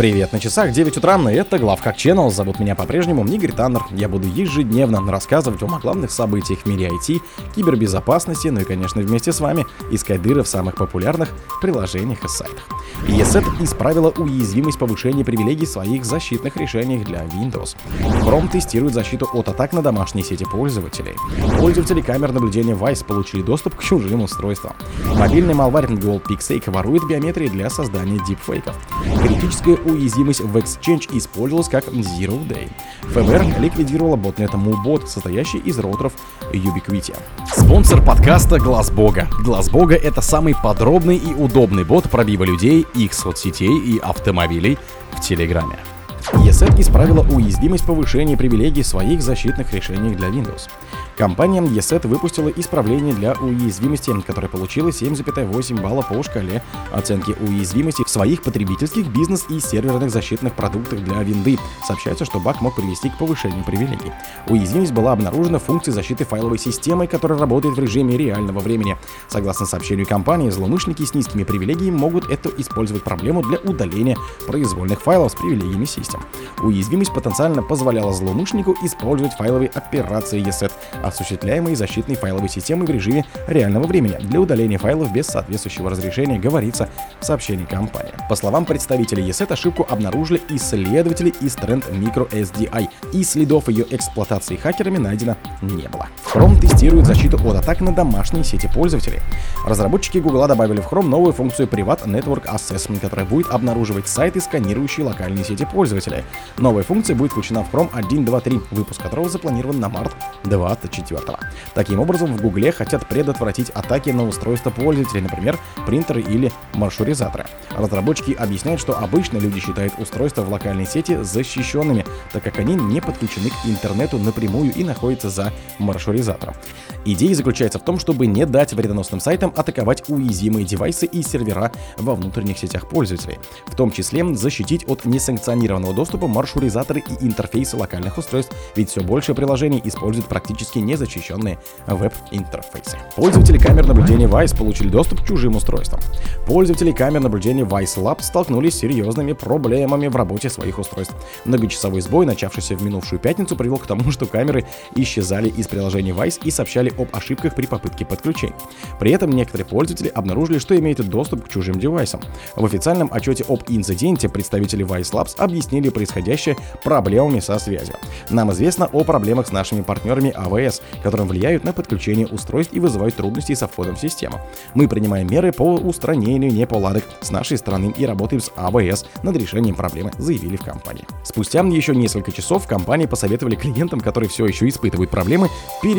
Привет, на часах 9 утра, и это Главхак Channel. Зовут меня по-прежнему Игорь Таннер. Я буду ежедневно рассказывать вам о главных событиях в мире IT, кибербезопасности, ну и, конечно, вместе с вами искать дыры в самых популярных приложениях и сайтах. ESET исправила уязвимость повышения привилегий в своих защитных решениях для Windows. Chrome тестирует защиту от атак на домашние сети пользователей. Пользователи камер наблюдения Vice получили доступ к чужим устройствам. Мобильный малварь Gold Pixake ворует биометрии для создания дипфейков. Критическая уязвимость в Exchange использовалась как Zero Day. ФБР ликвидировала ботнет MuBot, состоящий из роутеров Ubiquiti. Спонсор подкаста Глаз Бога. Глаз Бога это самый подробный и удобный бот пробива людей, их соцсетей и автомобилей в Телеграме. ESET исправила уязвимость повышения привилегий в своих защитных решениях для Windows. Компания ESET выпустила исправление для уязвимости, которое получило 7,8 балла по шкале оценки уязвимости в своих потребительских, бизнес и серверных защитных продуктах для винды. Сообщается, что баг мог привести к повышению привилегий. Уязвимость была обнаружена в функции защиты файловой системой, которая работает в режиме реального времени. Согласно сообщению компании, злоумышленники с низкими привилегиями могут эту использовать проблему для удаления произвольных файлов с привилегиями систем. Уязвимость потенциально позволяла злоумышленнику использовать файловые операции ESET, осуществляемые защитной файловой системой в режиме реального времени для удаления файлов без соответствующего разрешения, говорится в сообщении компании. По словам представителей ESET, ошибку обнаружили исследователи из Trend Micro SDI, и следов ее эксплуатации хакерами найдено не было. Chrome тестирует защиту от атак на домашние сети пользователей. Разработчики Google добавили в Chrome новую функцию Privat Network Assessment, которая будет обнаруживать сайты, сканирующие локальные сети пользователя. Новая функция будет включена в Chrome 1.2.3, выпуск которого запланирован на март 24. Таким образом, в Google хотят предотвратить атаки на устройства пользователей, например, принтеры или маршрутизаторы. Разработчики объясняют, что обычно люди считают устройства в локальной сети защищенными, так как они не подключены к интернету напрямую и находятся за маршрутизатором. Идея заключается в том, чтобы не дать вредоносным сайтам атаковать уязвимые девайсы и сервера во внутренних сетях пользователей, в том числе защитить от несанкционированного доступа маршрутизаторы и интерфейсы локальных устройств, ведь все больше приложений используют практически незащищенные веб-интерфейсы. Пользователи камер наблюдения Vice получили доступ к чужим устройствам. Пользователи камер наблюдения Vice Lab столкнулись с серьезными проблемами в работе своих устройств. Многочасовой сбой, начавшийся в минувшую пятницу, привел к тому, что камеры исчезали из приложения Vice и сообщали об ошибках при попытке подключения. При этом некоторые пользователи обнаружили, что имеют доступ к чужим девайсам. В официальном отчете об инциденте представители Vice Labs объяснили происходящее проблемами со связью. Нам известно о проблемах с нашими партнерами AWS, которые влияют на подключение устройств и вызывают трудности со входом в систему. Мы принимаем меры по устранению неполадок с нашей стороны и работаем с AWS над решением проблемы, заявили в компании. Спустя еще несколько часов в компании посоветовали клиентам, которые все еще испытывают проблемы,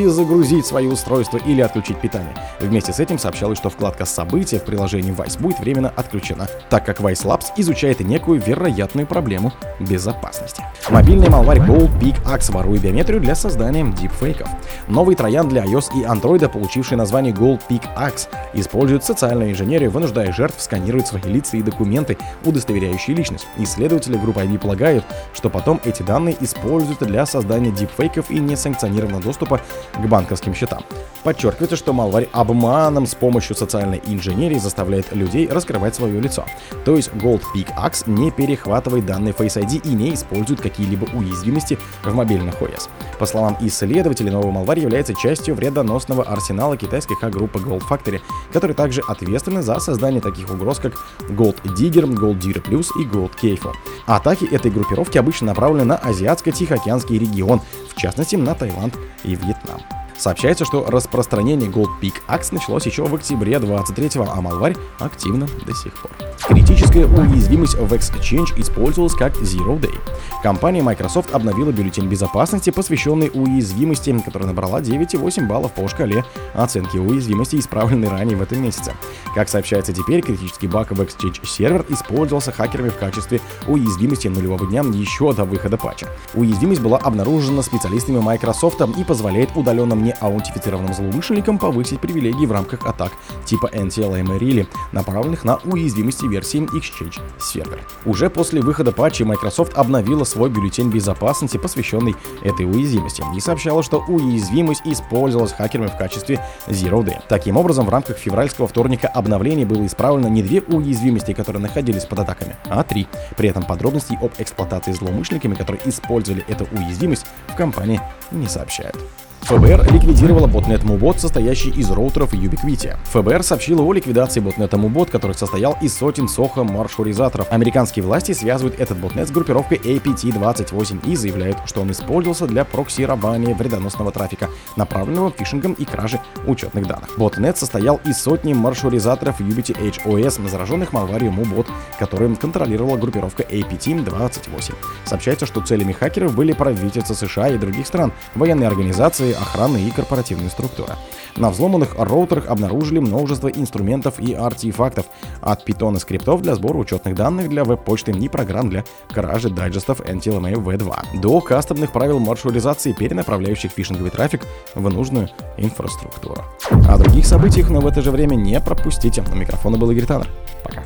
перезагрузить свои устройства или отключить питание. Вместе с этим сообщалось, что вкладка «События» в приложении Vice будет временно отключена, так как Vice Labs изучает некую вероятную проблему безопасности. Мобильный малварь Gold Peak Axe ворует биометрию для создания дипфейков. Новый троян для iOS и Android, получивший название Gold Peak Axe, использует социальную инженерию, вынуждая жертв сканировать свои лица и документы, удостоверяющие личность. Исследователи группы IB полагают, что потом эти данные используют для создания дипфейков и несанкционированного доступа к банковским счетам. Подчеркивается, что малварь обманом с помощью социальной инженерии заставляет людей раскрывать свое лицо. То есть Gold Peak Axe не перехватывает данные Face ID и не использует какие-либо уязвимости в мобильных OS. По словам исследователей, новый малварь является частью вредоносного арсенала китайской хак-группы Gold Factory, который также ответственны за создание таких угроз, как Gold Digger, Gold Digger Plus и Gold Кейфу. Атаки этой группировки обычно направлены на Азиатско-Тихоокеанский регион, в частности на Таиланд и Вьетнам. Сообщается, что распространение Gold Peak Axe началось еще в октябре 23-го, а малварь активно до сих пор. Критическая уязвимость в Exchange использовалась как Zero Day. Компания Microsoft обновила бюллетень безопасности, посвященный уязвимости, которая набрала 9,8 баллов по шкале оценки уязвимости, исправленной ранее в этом месяце. Как сообщается теперь, критический баг в Exchange сервер использовался хакерами в качестве уязвимости нулевого дня еще до выхода патча. Уязвимость была обнаружена специалистами Microsoft и позволяет удаленным неаутифицированным злоумышленникам повысить привилегии в рамках атак типа NTLM и Rally, направленных на уязвимости версии Exchange Server. Уже после выхода патча Microsoft обновила свой бюллетень безопасности, посвященный этой уязвимости, и сообщала, что уязвимость использовалась хакерами в качестве Zero Day. Таким образом, в рамках февральского вторника обновления было исправлено не две уязвимости, которые находились под атаками, а три. При этом подробностей об эксплуатации злоумышленниками, которые использовали эту уязвимость, в компании не сообщают. ФБР ликвидировала ботнет Мубот, состоящий из роутеров Ubiquiti. ФБР сообщила о ликвидации ботнета Мубот, который состоял из сотен сохо маршрутизаторов. Американские власти связывают этот ботнет с группировкой APT-28 и заявляют, что он использовался для проксирования вредоносного трафика, направленного фишингом и кражи учетных данных. Ботнет состоял из сотни маршрутизаторов Ubiti HOS, зараженных малварию Мубот, которым контролировала группировка APT-28. Сообщается, что целями хакеров были правительства США и других стран, военные организации, охранные и корпоративные структуры. На взломанных роутерах обнаружили множество инструментов и артефактов, от питона скриптов для сбора учетных данных для веб-почты и программ для кражи дайджестов NTLMA V2, до кастомных правил маршрутизации, перенаправляющих фишинговый трафик в нужную инфраструктуру. О других событиях, но в это же время не пропустите. У микрофона был Игорь Таннер. Пока.